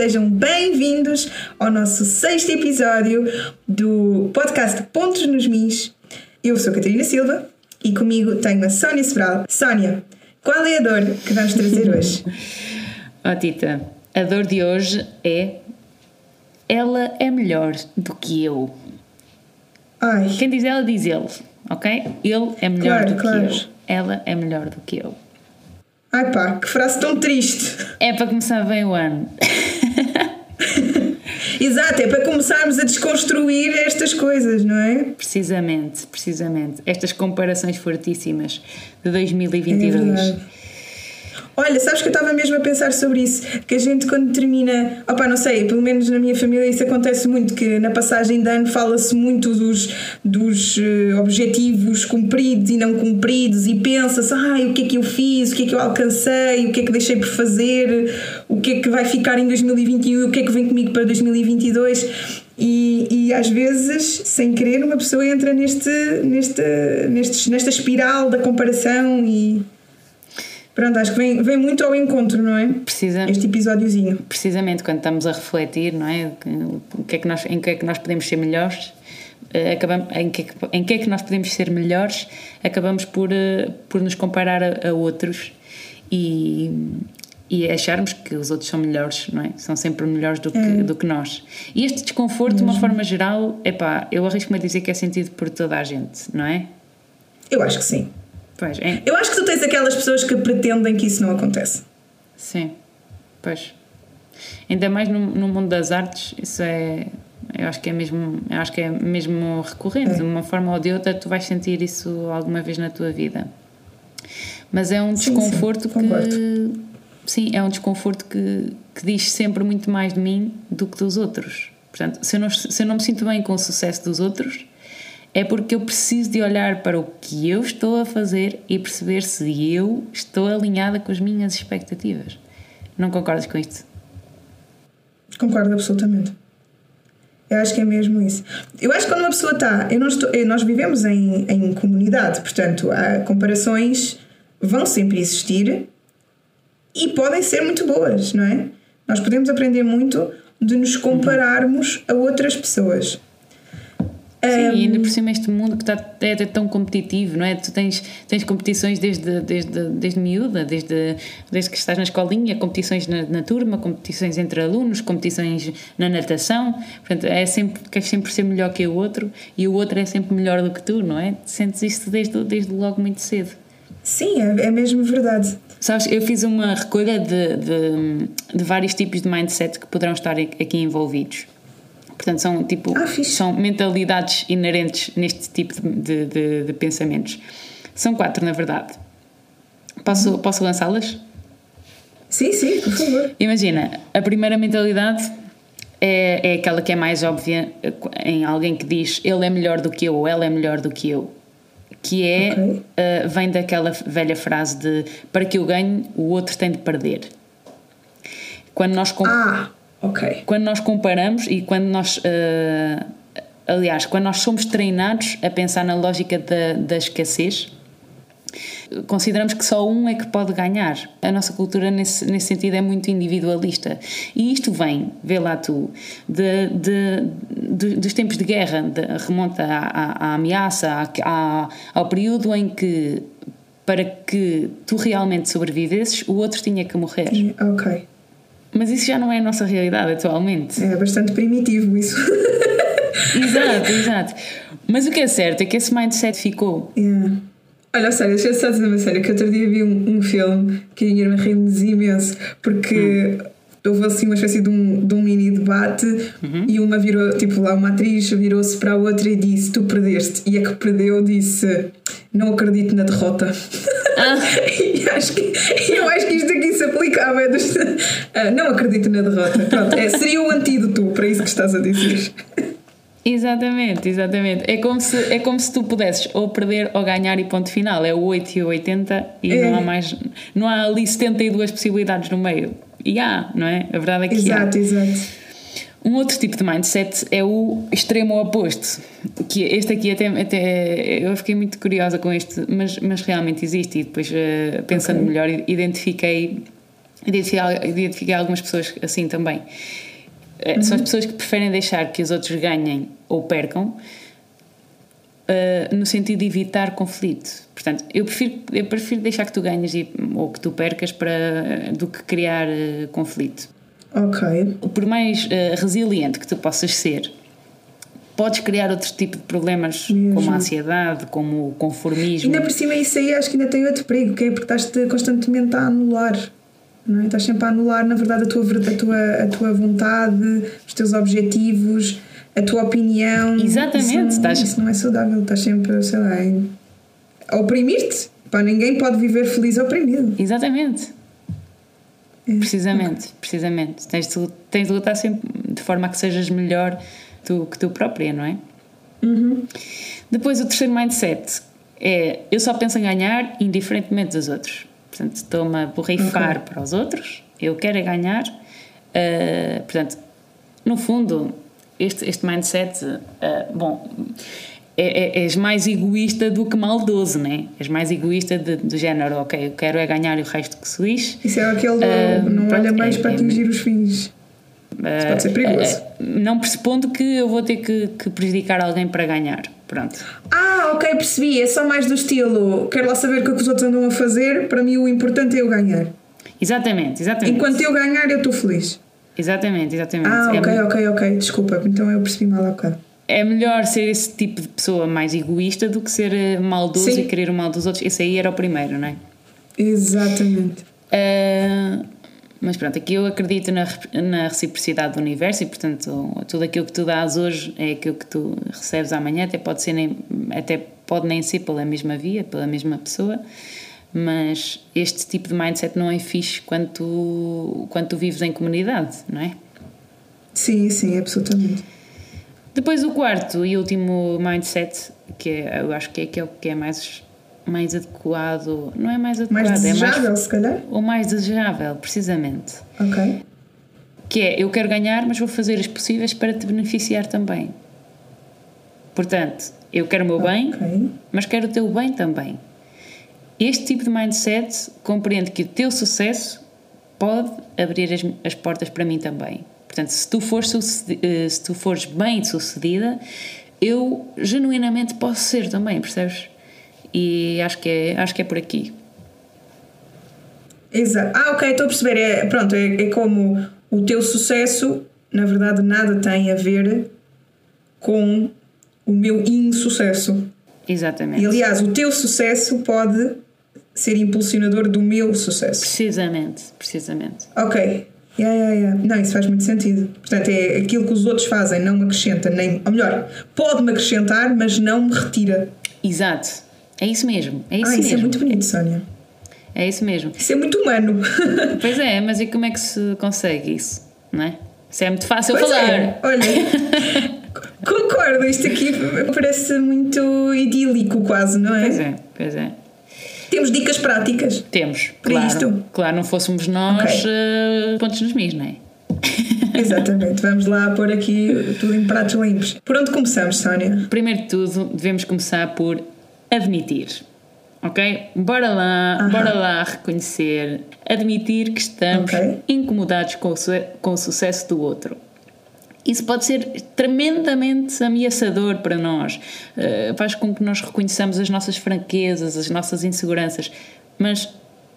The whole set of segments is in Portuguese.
2022. Sejam bem-vindos ao nosso sexto episódio do podcast Pontos nos Mis. Eu sou a Catarina Silva e comigo tenho a Sónia Sobral. Sónia, qual é a dor que vamos trazer hoje? Oh, Tita, a dor de hoje é ela é melhor do que eu. Ai. Quem diz ela, diz ele, ok? Ele é melhor Claro, do claro. que eu. Ela é melhor do que eu. Ai pá, que frase tão triste. É para começar bem o ano. Exato, é para começarmos a desconstruir estas coisas, não é? Precisamente, precisamente. Estas comparações fortíssimas de É 2022. verdade. Olha, sabes que eu estava mesmo a pensar sobre isso, que a gente quando termina, opá, não sei, pelo menos na minha família isso acontece muito, que na passagem de ano fala-se muito dos, dos eh, objetivos cumpridos e não cumpridos e pensa-se, ai, o que é que eu fiz, o que é que eu alcancei, o que é que deixei por fazer, o que é que vai ficar em 2021, o que é que vem comigo para 2022 e, e às vezes, sem querer, uma pessoa entra neste, neste, neste, nesta espiral da comparação e Pronto, acho que vem, vem muito ao encontro, não é? Precisa, Este episódiozinho. precisamente quando estamos a refletir, não é? O que é que nós, em que é que nós podemos ser melhores? eh, Acabamos, em, que é que, em que é que nós podemos ser melhores? Acabamos por, eh, por nos comparar a, a outros e, e acharmos que os outros são melhores, não é? São sempre melhores do que, do que nós. E este desconforto, de uma forma geral, epá, eu arrisco-me a dizer que é sentido por toda a gente, não é? Eu acho que sim. Pois, é, Eu acho que tu tens aquelas pessoas que pretendem que isso não acontece. Sim, pois. Ainda mais no, no mundo das artes, isso é. Eu acho que é mesmo, eu acho que é mesmo recorrente. De uma forma ou de outra, tu vais sentir isso alguma vez na tua vida. Mas é um Sim, desconforto sim, que. concordo. Sim, é um desconforto que, que diz sempre muito mais de mim do que dos outros. Portanto, se eu, não, se eu não me sinto bem com o sucesso dos outros, é porque eu preciso de olhar para o que eu estou a fazer e perceber se eu estou alinhada com as minhas expectativas. Não concordas com isto? Concordo absolutamente. Eu acho que é mesmo isso. Eu acho que quando uma pessoa está. Eu não estou, nós vivemos em, em comunidade, portanto, há comparações vão sempre existir e podem ser muito boas, não é? Nós podemos aprender muito de nos compararmos a outras pessoas. Sim, e ainda por cima este mundo que está é, é tão competitivo, não é? Tu tens, tens competições desde, desde, desde miúda, desde, desde que estás na escolinha, competições na, na turma, competições entre alunos, competições na natação. Portanto, é sempre, queres sempre ser melhor que o outro e o outro é sempre melhor do que tu, não é? Sentes isto desde, desde logo muito cedo. Sim, é, é mesmo verdade. Sabes, eu fiz uma recolha de, de, de vários tipos de mindset que poderão estar aqui envolvidos. Portanto, são tipo Ah, são mentalidades inerentes neste tipo de, de, de pensamentos. São quatro, na verdade. Posso, posso lançá-las? Sim, sim, por favor. Imagina, a primeira mentalidade é, é aquela que é mais óbvia em alguém que diz ele é melhor do que eu ou ela é melhor do que eu. Que é, Ok. uh, vem daquela velha frase de para que eu ganhe, o outro tem de perder. Quando nós, Ah, ok. quando nós comparamos e quando nós. uh, aliás, quando nós somos treinados a pensar na lógica da, da escassez, consideramos que só um é que pode ganhar. A nossa cultura, nesse, nesse sentido, é muito individualista. E isto vem, vê lá tu, de, de- de- dos tempos de guerra, de- remonta à, à- à ameaça, à- ao período em que, para que tu realmente sobrevivesses, o outro tinha que morrer. Ok. Mas isso já não é a nossa realidade atualmente. É bastante primitivo isso. Exato, exato. Mas o que é certo é que esse mindset ficou. Yeah. Olha, sério, deixa eu só dizer uma série que outro dia vi um, um filme que a minha irmã riu-nos imenso porque houve assim uma espécie de um, de um mini debate e uma virou, tipo lá uma atriz virou-se para a outra e disse tu perdeste e a que perdeu disse não acredito na derrota e acho que, eu acho que isto aqui se aplicava dos- Ah, não acredito na derrota Pronto, é, seria o antídoto para isso que estás a dizer Exatamente, exatamente. É como se, é como se tu pudesses ou perder ou ganhar e ponto final. É o 8 e o 80 e É. não há mais. Não há ali 72 possibilidades no meio. E há, não é? A verdade é que exato, há. exato Um outro tipo de mindset é o extremo oposto. Que este aqui até, até eu fiquei muito curiosa com este, mas, mas realmente existe. E depois, eh, pensando Ok. melhor, identifiquei identifiquei, identifiquei algumas pessoas assim também. Uhum. São as pessoas que preferem deixar que os outros ganhem ou percam, uh, no sentido de evitar conflito. Portanto, eu prefiro, eu prefiro deixar que tu ganhes e, ou que tu percas para, do que criar uh, conflito. Ok. Por mais uh, resiliente que tu possas ser, podes criar outro tipo de problemas, Mesmo. como a ansiedade, como o conformismo. Ainda por cima, isso aí acho que ainda tem outro perigo, que é porque estás constantemente a anular. Não é? Estás sempre a anular, na verdade, a tua, a, tua, a tua vontade, os teus objetivos, a tua opinião. Exatamente. Isso não, estás... isso não é saudável. Estás sempre, sei lá, a oprimir-te. Para ninguém pode viver feliz oprimido. Exatamente. Precisamente, precisamente. Tens de, tens de lutar sempre de forma a que sejas melhor tu, que tu própria, não é? Uhum. Depois, o terceiro mindset é eu só penso em ganhar indiferentemente dos outros. Portanto, estou-me a borrifar okay. para os outros, eu quero é ganhar. Uh, portanto, no fundo, este, este mindset, uh, bom, é, é, és mais egoísta do que maldoso, né? És mais egoísta de, do género, ok, eu quero é ganhar e o resto que se lixe. Isso é aquele uh, não pronto, olha mais é, para é atingir os fins. Isso pode ser perigoso. Uh, não pressupondo que eu vou ter que, que, prejudicar alguém para ganhar. Pronto. Ah, ok, percebi. É só mais do estilo. Quero lá saber o que, é que os outros andam a fazer. Para mim, o importante é eu ganhar. Exatamente, exatamente. Enquanto eu ganhar, eu estou feliz. Exatamente, exatamente. Ah, ok, é, ok, ok. Desculpa, então eu percebi mal, ok. É melhor ser esse tipo de pessoa mais egoísta do que ser eh, maldoso Sim. e querer o mal dos outros. Esse aí era o primeiro, não é? Exatamente. Uh, mas pronto, aqui eu acredito na, na reciprocidade do universo e, portanto, tudo aquilo que tu dás hoje é aquilo que tu recebes amanhã. Até pode, ser nem, até pode nem ser pela mesma via, pela mesma pessoa, mas este tipo de mindset não é fixe quando tu, quando tu vives em comunidade, não é? Sim, sim, absolutamente. Depois o quarto e último mindset, que é, eu acho que é aquele que é mais mais adequado, não é mais adequado, mais desejável, é mais, se calhar? O mais desejável, precisamente. Ok. Que é, eu quero ganhar, mas vou fazer as possíveis para te beneficiar também. Portanto, eu quero o meu okay. bem, mas quero o teu bem também. Este tipo de mindset compreende que o teu sucesso pode abrir as, as portas para mim também. Portanto, se tu, fores, eh, se tu fores bem sucedida, eu genuinamente posso ser também, percebes? E acho que é, acho que é por aqui. Exato. Ah, ok, estou a perceber. É, pronto, é, é como o teu sucesso, na verdade, nada tem a ver com o meu insucesso. Exatamente. E aliás, o teu sucesso pode ser impulsionador do meu sucesso. Precisamente, precisamente. Ok. Yeah, yeah, yeah. Não, isso faz muito sentido. Portanto, é aquilo que os outros fazem não me acrescenta, nem. Ou melhor, pode-me acrescentar, mas não me retira. Exato. É isso mesmo. É isso ah, mesmo. isso é muito bonito, Sónia. É isso mesmo. Isso é muito humano. pois é, mas e como é que se consegue isso? Não é? Isso é muito fácil pois falar. É. Olha, concordo, isto aqui parece muito idílico, quase, não é? Pois é, pois é. Temos dicas práticas. Temos, para claro. Isto? Claro, não fôssemos nós okay. uh, pontos nos mis, não é? Exatamente, vamos lá pôr aqui tudo em pratos limpos. Por onde começamos, Sónia? Primeiro de tudo, devemos começar por admitir. Ok? Bora lá, bora lá reconhecer, admitir que estamos okay. incomodados com o, com o sucesso do outro. Isso pode ser tremendamente ameaçador para nós, uh, faz com que nós reconheçamos as nossas franquezas, as nossas inseguranças, mas,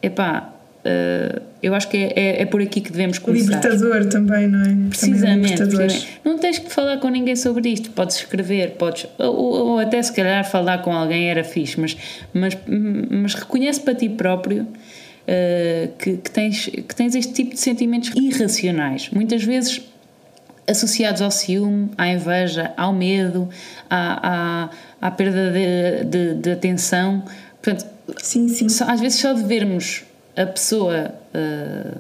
epá, Uh, eu acho que é, é, é, por aqui que devemos começar. Libertador também, não é? Precisamente, é Não tens que falar com ninguém sobre isto. Podes escrever, podes. Ou, ou, até se calhar falar com alguém era fixe, mas, mas, mas reconhece para ti próprio. Uh, que, que, tens, que tens este tipo de sentimentos irracionais, muitas vezes associados ao ciúme, à inveja, ao medo, à, à, à perda de, de, de atenção. Portanto, sim, sim. Só, às vezes só de vermos a pessoa uh,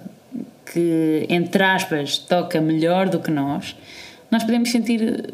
que, entre aspas, toca melhor do que nós, nós podemos sentir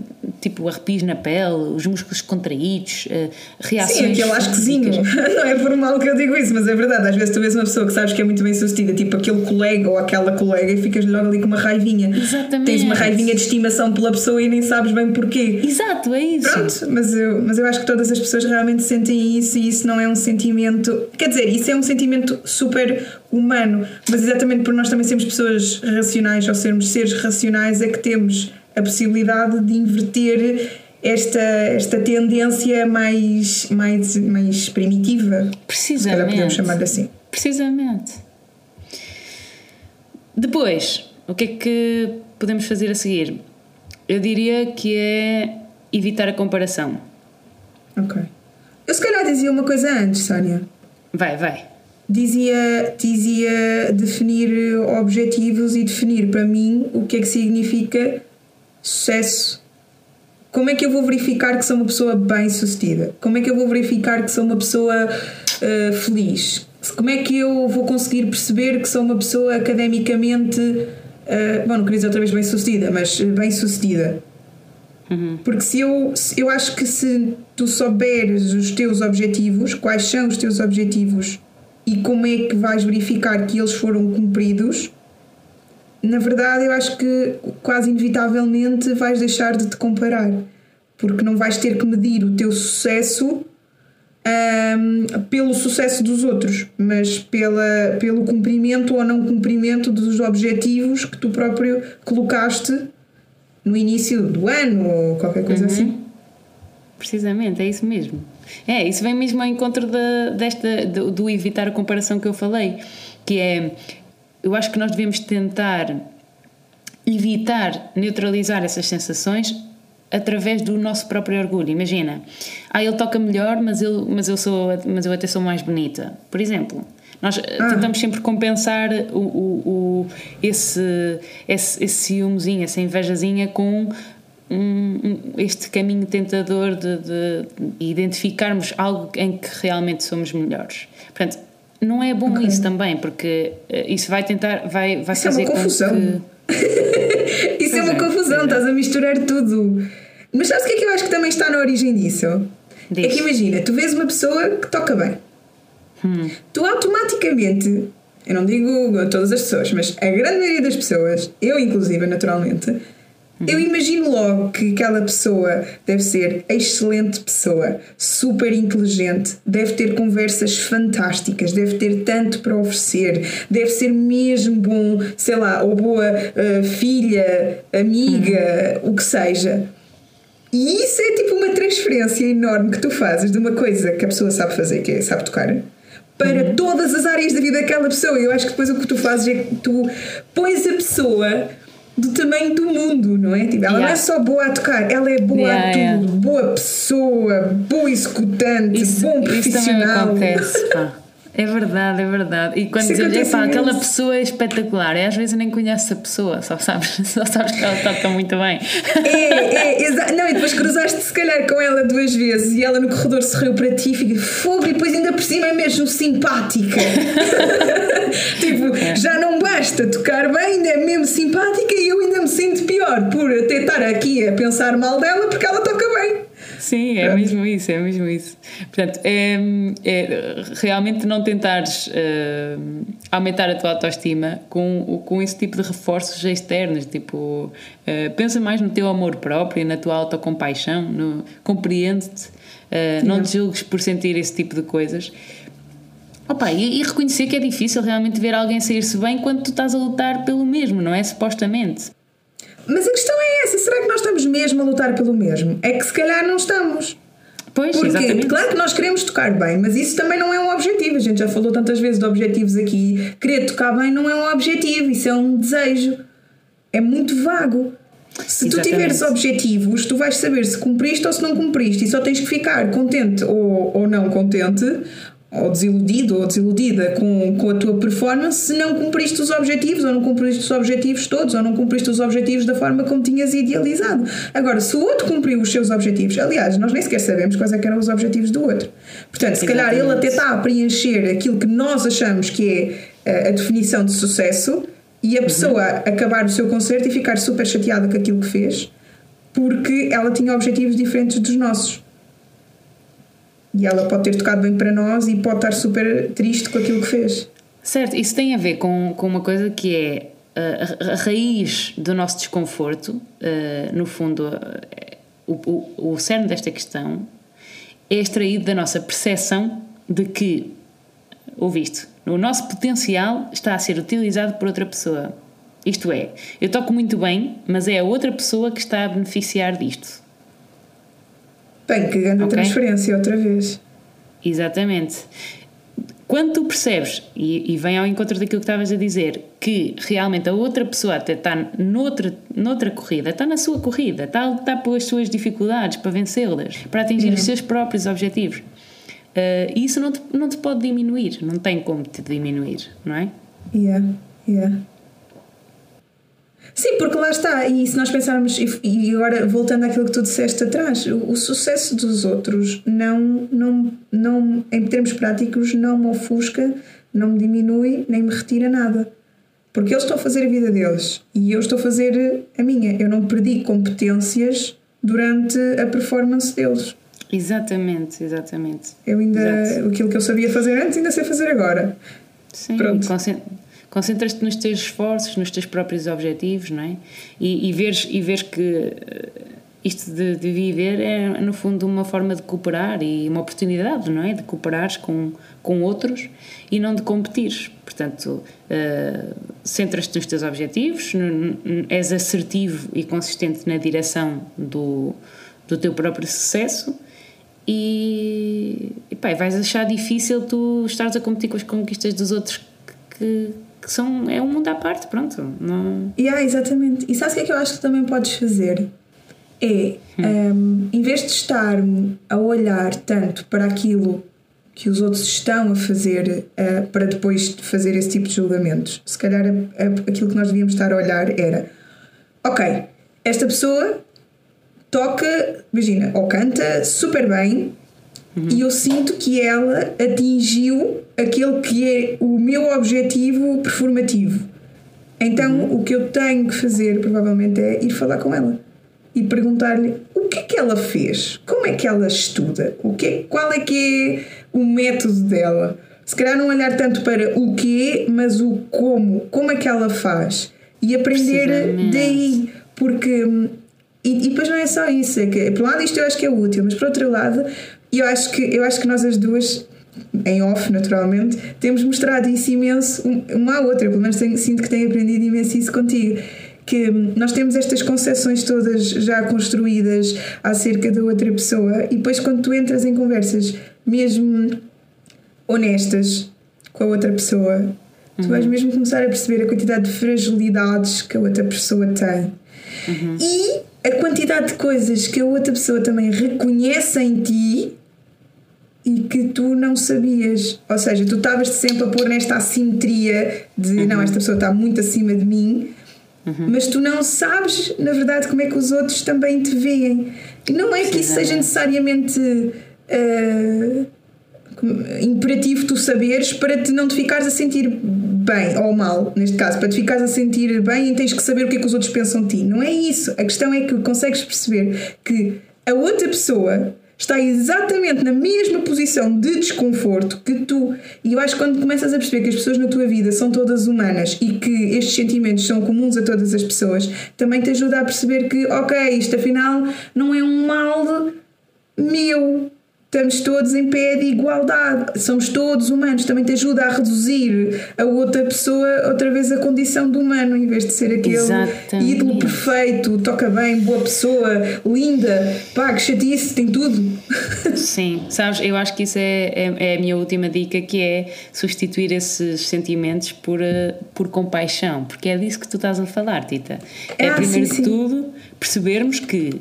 tipo arrepios na pele, os músculos contraídos, uh, reações. Sim, aquele ascozinho. Não é por mal que eu digo isso, mas é verdade. Às vezes tu vês uma pessoa que sabes que é muito bem sucedida, tipo aquele colega ou aquela colega, e ficas logo ali com uma raivinha. Exatamente. Tens uma raivinha de estimação pela pessoa e nem sabes bem porquê. Exato, é isso. Pronto, mas eu, mas eu acho que todas as pessoas realmente sentem isso e isso não é um sentimento. Quer dizer, isso é um sentimento super humano, mas exatamente por nós também sermos pessoas racionais ou sermos seres racionais é que temos a possibilidade de inverter esta, esta tendência mais, mais, mais primitiva. Precisamente. Se podemos chamar assim. Precisamente. Depois, o que é que podemos fazer a seguir? Eu diria que é evitar a comparação. Ok. Eu se calhar dizia uma coisa antes, Sónia. Vai, vai. Dizia, dizia definir objetivos e definir para mim o que é que significa sucesso. Como é que eu vou verificar que sou uma pessoa bem sucedida? Como é que eu vou verificar que sou uma pessoa uh, feliz? Como é que eu vou conseguir perceber que sou uma pessoa academicamente. Uh, bom, não queria dizer outra vez bem sucedida, mas bem sucedida. Uhum. Porque se eu, eu acho que se tu souberes os teus objetivos, quais são os teus objetivos e como é que vais verificar que eles foram cumpridos, na verdade, eu acho que quase inevitavelmente vais deixar de te comparar, porque não vais ter que medir o teu sucesso um, pelo sucesso dos outros, mas pela, pelo cumprimento ou não cumprimento dos objetivos que tu próprio colocaste no início do ano ou qualquer coisa Uhum. assim. Precisamente, é isso mesmo. É, isso vem mesmo ao encontro da, desta, do, do evitar a comparação que eu falei, que é, eu acho que nós devemos tentar evitar neutralizar essas sensações através do nosso próprio orgulho. Imagina, ah, ele toca melhor, mas eu, mas eu, sou, mas eu até sou mais bonita. Por exemplo, nós eh, Ah. tentamos sempre compensar o, o, o- esse, esse, esse ciúmezinho, essa invejazinha com um- um- este caminho tentador de, de identificarmos algo em que realmente somos melhores. Portanto, não é bom Ok. isso também, porque eh, isso vai tentar, vai, vai Isso é uma fazer confusão. que. Isso é Pois uma é, confusão, é. estás a misturar tudo. Mas sabes o que é que eu acho que também está na origem disso? Diz. É que imagina, tu vês uma pessoa que toca bem. Hum. Tu automaticamente, eu não digo a todas as pessoas, mas a grande maioria das pessoas, eu inclusive, naturalmente, eu imagino logo que aquela pessoa deve ser excelente pessoa, super inteligente, deve ter conversas fantásticas, deve ter tanto para oferecer, deve ser mesmo bom, sei lá, ou boa eh, filha, amiga, o que seja. E isso é tipo uma transferência enorme que tu fazes de uma coisa que a pessoa sabe fazer, que é sabe tocar, para todas as áreas da vida daquela pessoa. Eu acho que depois o que tu fazes é que tu pões a pessoa do tamanho do mundo, não é? Tipo, ela não é Yeah. só boa a tocar, ela é boa Yeah, a tudo, yeah. boa pessoa, boa executante, Isso, bom isso também profissional. acontece, pá. É verdade, é verdade. E quando acontece epá, aquela imenso." pessoa é espetacular, e às vezes nem conheces a pessoa, só sabes, só sabes que ela toca muito bem. É, é, exa- Não, e depois cruzaste se calhar com ela duas vezes e ela no corredor sorriu para ti e fica fogo e depois ainda por cima é mesmo simpática. tipo, já não basta tocar bem, ainda é mesmo simpática e eu ainda me sinto pior por até estar aqui a pensar mal dela porque ela toca bem. Sim, é Pronto. mesmo isso, é mesmo isso. Portanto, é, é realmente não tentares eh, aumentar a tua autoestima com, com esse tipo de reforços externos, tipo, eh, pensa mais no teu amor próprio, na tua autocompaixão, compreende-te, eh, não te julgues por sentir esse tipo de coisas. Opa, e, e reconhecer que é difícil realmente ver alguém sair-se bem quando tu estás a lutar pelo mesmo, não é? Supostamente. Mas a questão é essa: será que nós estamos mesmo a lutar pelo mesmo? É que se calhar não estamos. Pois, Porque, exatamente. claro que nós queremos tocar bem, mas isso também não é um objetivo. A gente já falou tantas vezes de objetivos aqui. Querer tocar bem não é um objetivo, isso é um desejo. É muito vago. Se tu Exatamente. tiveres objetivos, tu vais saber se cumpriste ou se não cumpriste e só tens que ficar contente ou, ou não contente, ou desiludido ou desiludida com, com a tua performance se não cumpriste os objetivos ou não cumpriste os objetivos todos ou não cumpriste os objetivos da forma como tinhas idealizado. Agora, se o outro cumpriu os seus objetivos, aliás, nós nem sequer sabemos quais é eram os objetivos do outro. Portanto, se calhar ele Exatamente. até está a preencher aquilo que nós achamos que é eh, a definição de sucesso e a pessoa acabar o seu concerto e ficar super chateada com aquilo que fez. porque ela tinha objetivos diferentes dos nossos. E ela pode ter tocado bem para nós e pode estar super triste com aquilo que fez. Certo, isso tem a ver com, com uma coisa que é a, a raiz do nosso desconforto, uh, no fundo, uh, o, o, o cerne desta questão é extraído da nossa percepção de que, ouviste, o nosso potencial está a ser utilizado por outra pessoa. Isto é, eu toco muito bem, mas é a outra pessoa que está a beneficiar disto. Bem, que grande okay? transferência outra vez. Exatamente. Quando tu percebes, e, e vem ao encontro daquilo que estavas a dizer, que realmente a outra pessoa até está noutra, noutra corrida, está na sua corrida, está, está pelas suas dificuldades para vencê-las, para atingir os seus próprios objetivos, uh, isso não te, não te pode diminuir, não tem como te diminuir, não é? Yeah, yeah. Sim, porque lá está, e se nós pensarmos, e agora voltando àquilo que tu disseste atrás, o, o, sucesso dos outros não, não, não, em termos práticos, não me ofusca, não me diminui, nem me retira nada. Porque eles estão a fazer a vida deles e eu estou a fazer a minha. Eu não perdi competências durante a performance deles. Exatamente, exatamente. Eu ainda, Exato. aquilo que eu sabia fazer antes, ainda sei fazer agora. Sim, Pronto. Concentras-te nos teus esforços, nos teus próprios objetivos, não é? E, e, veres, e veres que eh, isto de, de, viver é, no fundo, uma forma de cooperar e uma oportunidade, não é? De cooperares com, com outros e não de competir. Portanto, uh, centras-te nos teus objetivos, és assertivo e consistente na direção do, do teu próprio sucesso e, e pá, vais achar difícil tu estares a competir com as conquistas dos outros que, que são, é um mundo à parte, pronto. Não... Yeah, exatamente. E sabes o que é que eu acho que também podes fazer? É, hum. um, em vez de estar a olhar tanto para aquilo que os outros estão a fazer uh, para depois fazer esse tipo de julgamentos, se calhar a, a, aquilo que nós devíamos estar a olhar era: ok, esta pessoa toca, imagina, ou canta super bem, Uhum. E eu sinto que ela atingiu aquele que é o meu objetivo performativo. Então, uhum. o que eu tenho que fazer, provavelmente, é ir falar com ela e perguntar-lhe o que é que ela fez, como é que ela estuda, o que é, qual é que é o método dela. Se calhar não olhar tanto para o que, mas o como, como é que ela faz e aprender daí, porque e, e, depois não é só isso, é que por um lado isto eu acho que é útil, mas por outro lado eu acho que, eu acho que nós as duas, em off naturalmente, temos mostrado isso imenso uma à outra, pelo menos tenho, sinto que tenho aprendido imenso isso contigo. Que nós temos estas concepções todas já construídas acerca da outra pessoa, e depois quando tu entras em conversas mesmo honestas com a outra pessoa, tu vais uhum. mesmo começar a perceber a quantidade de fragilidades que a outra pessoa tem. Uhum. E a quantidade de coisas que a outra pessoa também reconhece em ti e que tu não sabias. Ou seja, tu estavas sempre a pôr nesta assimetria de uhum. não, esta pessoa está muito acima de mim, uhum. mas tu não sabes, na verdade, como é que os outros também te veem. E não é que isso seja necessariamente. Uh, imperativo tu saberes para te não te ficares a sentir bem ou mal, neste caso, para te ficares a sentir bem e tens que saber o que é que os outros pensam de ti. Não é isso. A questão é que consegues perceber que a outra pessoa está exatamente na mesma posição de desconforto que tu. E eu acho que quando começas a perceber que as pessoas na tua vida são todas humanas e que estes sentimentos são comuns a todas as pessoas, também te ajuda a perceber que, ok, isto afinal não é um mal meu, estamos todos em pé de igualdade, somos todos humanos, também te ajuda a reduzir a outra pessoa outra vez a condição de humano, em vez de ser aquele Exatamente. ídolo perfeito, toca bem, boa pessoa, linda, pá, que chatice, tem tudo. Sim, sabes, eu acho que isso é, é, é, a minha última dica, que é substituir esses sentimentos por, uh, por compaixão, porque é disso que tu estás a falar, Tita. É ah, primeiro sim, de sim. tudo percebermos que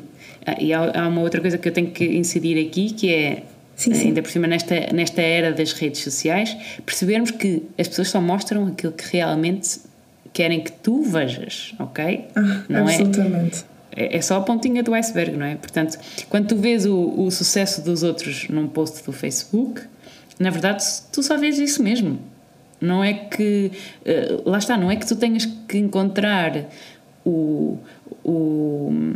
e há, há, uma outra coisa que eu tenho que incidir aqui que é sim, sim. ainda por cima nesta, nesta era das redes sociais percebermos que as pessoas só mostram aquilo que realmente querem que tu vejas, ok? Ah, não é? absolutamente. É, é só a pontinha do iceberg, não é? Portanto, quando tu vês o, o sucesso dos outros num post do Facebook, na verdade tu só vês isso mesmo. Não é que. Uh, lá está, não é que tu tenhas que encontrar o, o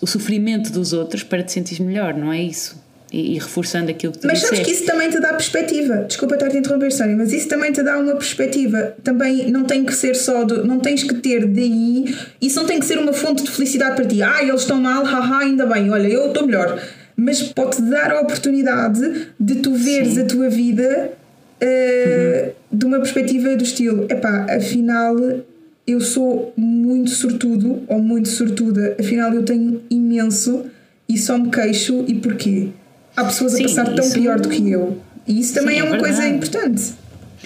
o sofrimento dos outros para te sentir melhor, não é isso? E, e reforçando aquilo que tu Mas disseste. sabes que isso também te dá perspectiva. Desculpa estar a te interromper, Sónia, mas isso também te dá uma perspectiva. Também não tem que ser só do, não tens que ter daí, isso não tem que ser uma fonte de felicidade para ti. Ah, eles estão mal, haha, ainda bem, olha, eu estou melhor. Mas pode-te dar a oportunidade de tu veres Sim. a tua vida uh, de uma perspectiva do estilo, epá, afinal eu sou muito sortudo ou muito sortuda, afinal eu tenho imenso e só me queixo e porquê? Há pessoas Sim, a passar tão pior do que eu. E isso também Sim, é é uma coisa importante.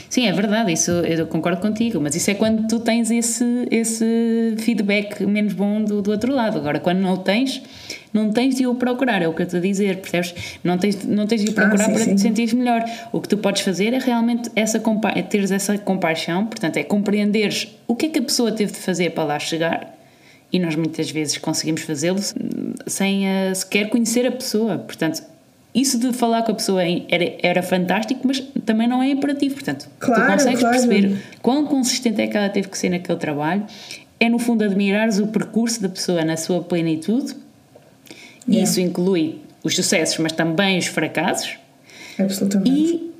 Sim, é verdade, isso eu concordo contigo, mas isso é quando tu tens esse, esse feedback menos bom do, do outro lado. Agora, quando não o tens, não tens de o procurar, é o que eu estou a dizer, percebes? Não tens, não tens de o procurar sim, para sim. te sentires melhor. O que tu podes fazer é realmente essa, compa é teres essa compaixão, portanto, é compreenderes o que é que a pessoa teve de fazer para lá chegar. E nós muitas vezes conseguimos fazê-lo sem eh, sequer conhecer a pessoa. Portanto, isso de falar com a pessoa era, era fantástico, mas também não é imperativo. Portanto, Claro, tu consegues claro. perceber quão consistente é que ela teve que ser naquele trabalho. É, no fundo, admirares o percurso da pessoa na sua plenitude. Yeah. isso inclui os sucessos, mas também os fracassos. Absolutamente. E,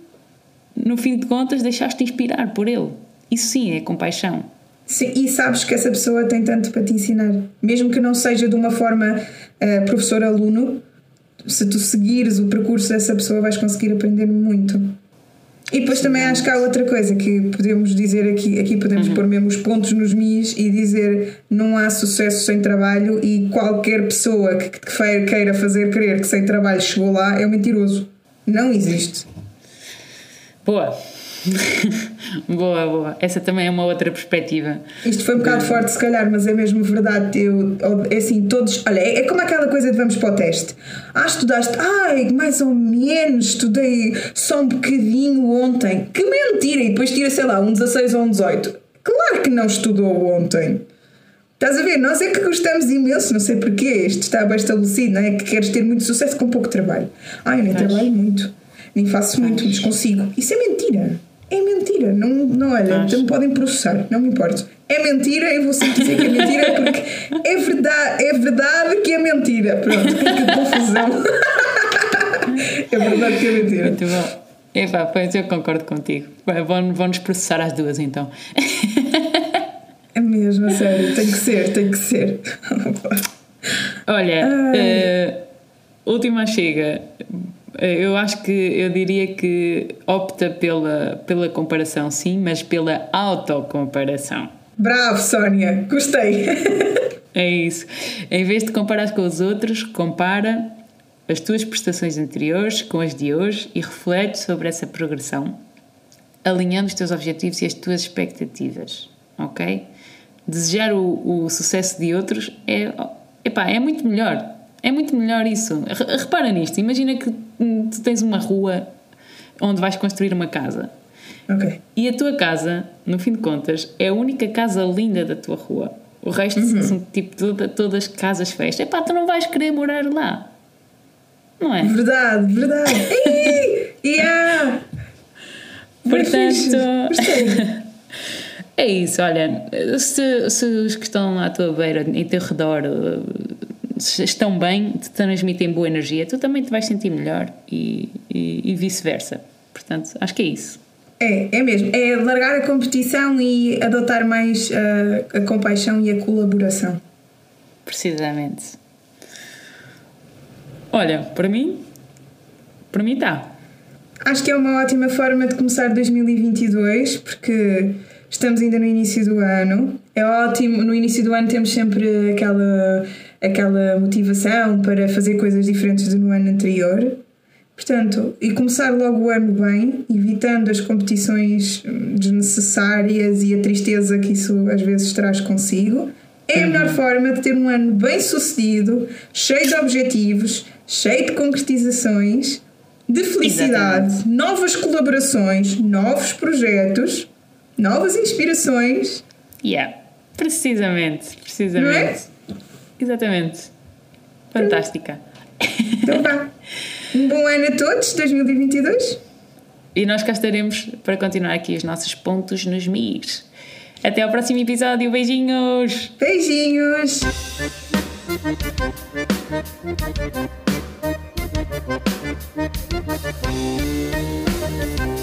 no fim de contas, deixaste-te inspirar por ele. Isso sim é compaixão. Sim, e sabes que essa pessoa tem tanto para te ensinar. Mesmo que não seja de uma forma eh, professor-aluno, se tu seguires o percurso dessa pessoa, vais conseguir aprender muito. E depois também acho que há outra coisa que podemos dizer aqui, aqui podemos pôr mesmo os pontos nos mis e dizer não há sucesso sem trabalho e qualquer pessoa que, que queira fazer crer que sem trabalho chegou lá é um mentiroso. Não existe. Boa! boa, boa. Essa também é uma outra perspectiva. Isto foi um bocado forte, se calhar, mas é mesmo verdade. Eu, é assim, todos. Olha, é é como aquela coisa de vamos para o teste. Ah, estudaste. Ai, mais ou menos, estudei só um bocadinho ontem. Que mentira! E depois tira, sei lá, um 16 ou um 18. Claro que não estudou ontem. Estás a ver? Nós é que gostamos imenso, não sei porquê. Isto está bem estabelecido, não é? Que queres ter muito sucesso com pouco trabalho. Ai, eu nem Pois. trabalho muito, nem faço muito, mas consigo. Isso é mentira. É mentira. Não, não olha, então me podem processar, não me importo. É mentira, eu vou sempre dizer que é mentira porque é verdade, é verdade que é mentira. Pronto, que confusão. é verdade que é mentira. Muito bom. Epá, pois eu concordo contigo. Vai, Vão- Vão-nos processar às duas então. É mesmo, sério, tem que ser, tem que ser. Olha, eh, última chega. Eh, Eu acho que eu diria que opta pela, pela comparação, sim, mas pela autocomparação. Bravo, Sónia, gostei. É isso. Em vez de comparar com os outros, compara as tuas prestações anteriores com as de hoje e reflete sobre essa progressão, alinhando os teus objetivos e as tuas expectativas, ok? Desejar o, o sucesso de outros é, epá, é muito melhor. É muito melhor isso. Re- Repara nisto. Imagina que tu tens uma rua onde vais construir uma casa. ok. E a tua casa, no fim de contas, é a única casa linda da tua rua. O resto são tipo toda- todas casas feias. Epá, tu não vais querer morar lá. Não é? Verdade, verdade. Yeah. Portanto, é isso. Olha, se, se os que estão à tua beira, em teu redor, estão bem, te transmitem boa energia, tu também te vais sentir melhor e, e- e vice-versa. Portanto, acho que é isso. É, é mesmo. É largar a competição e adotar mais ah, a compaixão e a colaboração. Precisamente. Olha, para mim, para mim está. Acho que é uma ótima forma de começar 2022 porque estamos ainda no início do ano. É ótimo, no início do ano temos sempre aquela, aquela motivação para fazer coisas diferentes do no ano anterior. Portanto, e começar logo o ano bem, evitando as competições desnecessárias e a tristeza que isso às vezes traz consigo, é a melhor forma de ter um ano bem sucedido, cheio de objetivos, cheio de concretizações, de felicidade, novas colaborações, novos projetos, novas inspirações. Yeah. Precisamente, precisamente. Exatamente. Fantástica. Então vá. Um bom ano a todos, 2022. E nós cá estaremos para continuar aqui os nossos pontos nos mis. Até ao próximo episódio. Beijinhos! Beijinhos! Thank